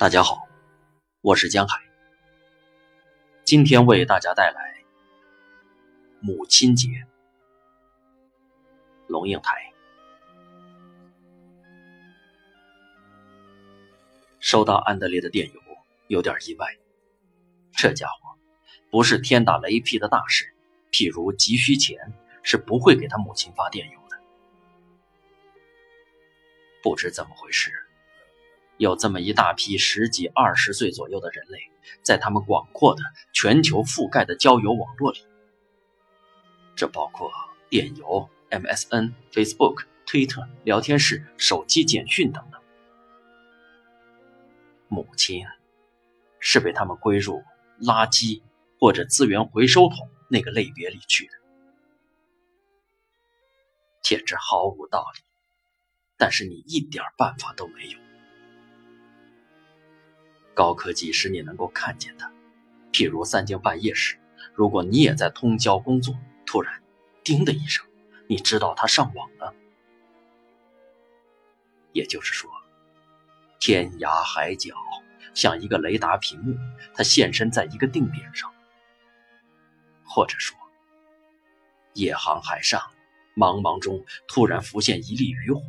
大家好，我是江海，今天为大家带来母亲节。龙应台收到安德烈的电邮，有点意外。这家伙不是天打雷劈的大事，譬如急需钱，是不会给他母亲发电邮的。不知怎么回事。有这么一大批十几、二十岁左右的人类，在他们广阔的全球覆盖的交友网络里，这包括电邮、MSN、Facebook、Twitter、聊天室、手机简讯等等。母亲是被他们归入垃圾或者资源回收桶那个类别里去的，简直毫无道理。但是你一点办法都没有。高科技使你能够看见它，譬如三更半夜时，如果你也在通宵工作，突然“叮”的一声，你知道他上网了。也就是说，天涯海角像一个雷达屏幕，它现身在一个定点上；或者说，夜航海上，茫茫中突然浮现一粒渔火，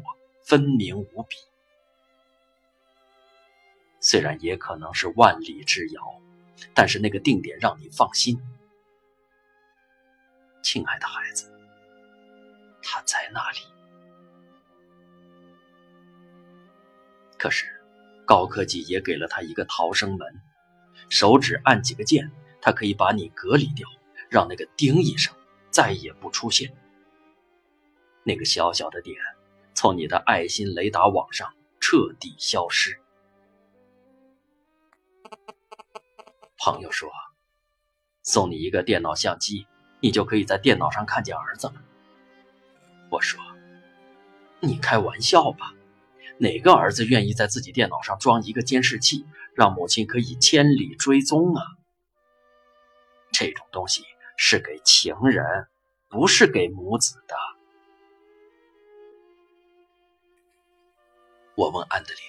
分明无比。虽然也可能是万里之遥，但是那个定点让你放心，亲爱的孩子，他在那里。可是，高科技也给了他一个逃生门，手指按几个键，他可以把你隔离掉，让那个“叮”一声再也不出现。那个小小的点，从你的爱心雷达网上彻底消失。朋友说：“送你一个电脑相机，你就可以在电脑上看见儿子了。”我说：“你开玩笑吧？哪个儿子愿意在自己电脑上装一个监视器，让母亲可以千里追踪啊？这种东西是给情人，不是给母子的。”我问安德烈：“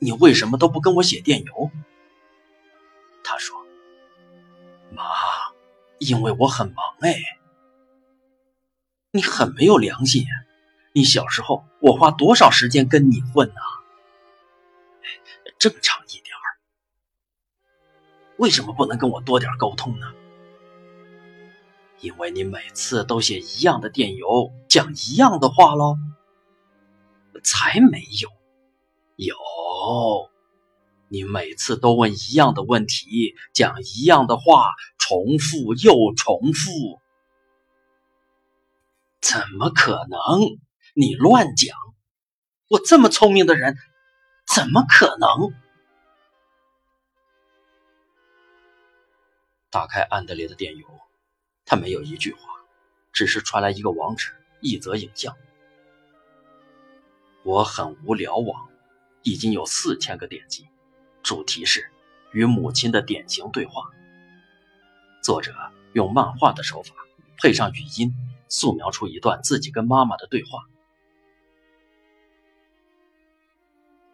你为什么都不跟我写电邮？”因为我很忙哎。你很没有良心。你小时候我花多少时间跟你混呢？正常一点儿。为什么不能跟我多点沟通呢？因为你每次都写一样的电邮，讲一样的话喽。才没有，有。”你每次都问一样的问题，讲一样的话，重复又重复，怎么可能？你乱讲！我这么聪明的人，怎么可能？打开安德烈的电邮，他没有一句话，只是传来一个网址，一则影像。我很无聊，网已经有四千个点击。主题是与母亲的典型对话。作者用漫画的手法配上语音，素描出一段自己跟妈妈的对话。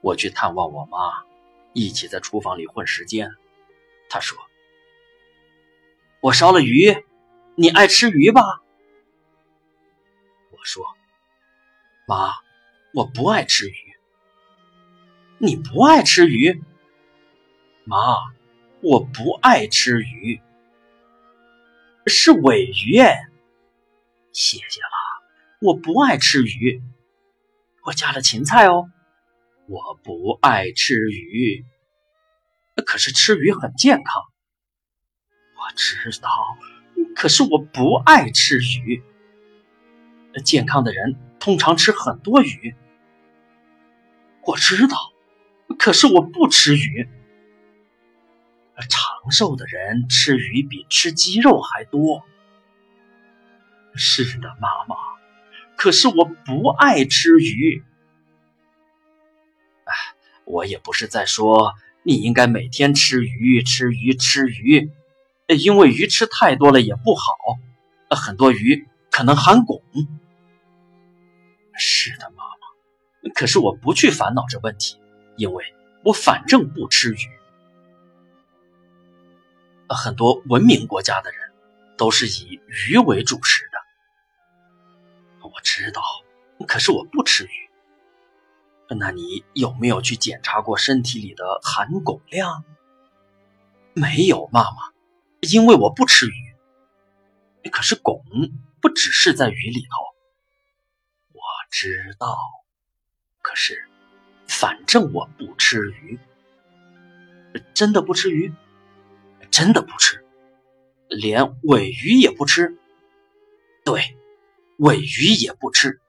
我去探望我妈，一起在厨房里混时间。她说：“我烧了鱼，你爱吃鱼吧？”我说：“妈，我不爱吃鱼。”你不爱吃鱼？妈，我不爱吃鱼，是尾鱼哎。谢谢了，我不爱吃鱼，我加了芹菜哦。我不爱吃鱼，可是吃鱼很健康。我知道，可是我不爱吃鱼。健康的人通常吃很多鱼。我知道，可是我不吃鱼。长寿的人吃鱼比吃鸡肉还多。是的，妈妈。可是我不爱吃鱼。哎，我也不是在说你应该每天吃鱼、吃鱼、吃鱼，因为鱼吃太多了也不好。很多鱼可能含汞。是的，妈妈。可是我不去烦恼这问题，因为我反正不吃鱼。很多文明国家的人都是以鱼为主食的。我知道，可是我不吃鱼。那你有没有去检查过身体里的含汞量？没有，妈妈，因为我不吃鱼。可是汞不只是在鱼里头。我知道，可是，反正我不吃鱼。真的不吃鱼？真的不吃，连尾鱼也不吃。对，尾鱼也不吃。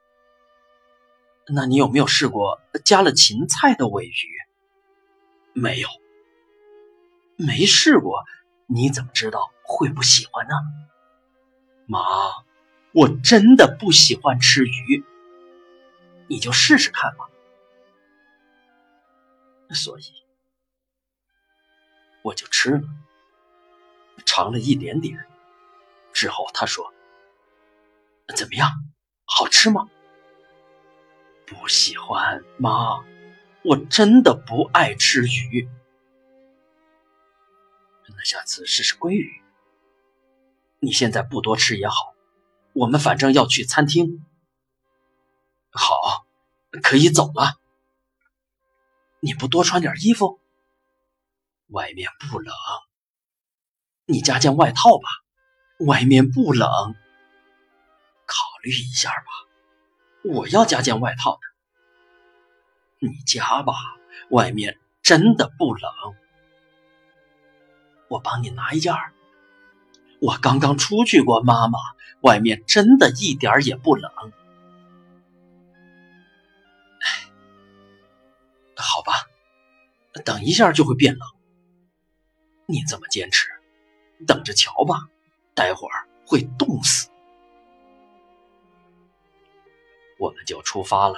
那你有没有试过加了芹菜的尾鱼？没有，没试过。你怎么知道会不喜欢呢？妈，我真的不喜欢吃鱼。你就试试看吧。所以，我就吃了。尝了一点点，之后他说：“怎么样，好吃吗？”不喜欢，妈，我真的不爱吃鱼。那下次试试鲑鱼。你现在不多吃也好，我们反正要去餐厅。好，可以走了。你不多穿点衣服？外面不冷。你加件外套吧，外面不冷。考虑一下吧，我要加件外套的。你加吧，外面真的不冷。我帮你拿一件。我刚刚出去过，妈妈，外面真的一点儿也不冷。哎，好吧，等一下就会变冷。你怎么坚持？等着瞧吧，待会儿会冻死。我们就出发了。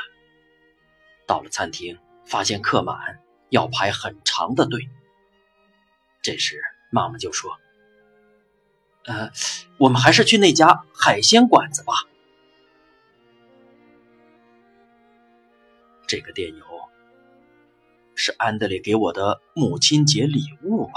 到了餐厅，发现客满，要排很长的队。这时妈妈就说：“呃，我们还是去那家海鲜馆子吧。这个电邮是安德烈给我的母亲节礼物吧。”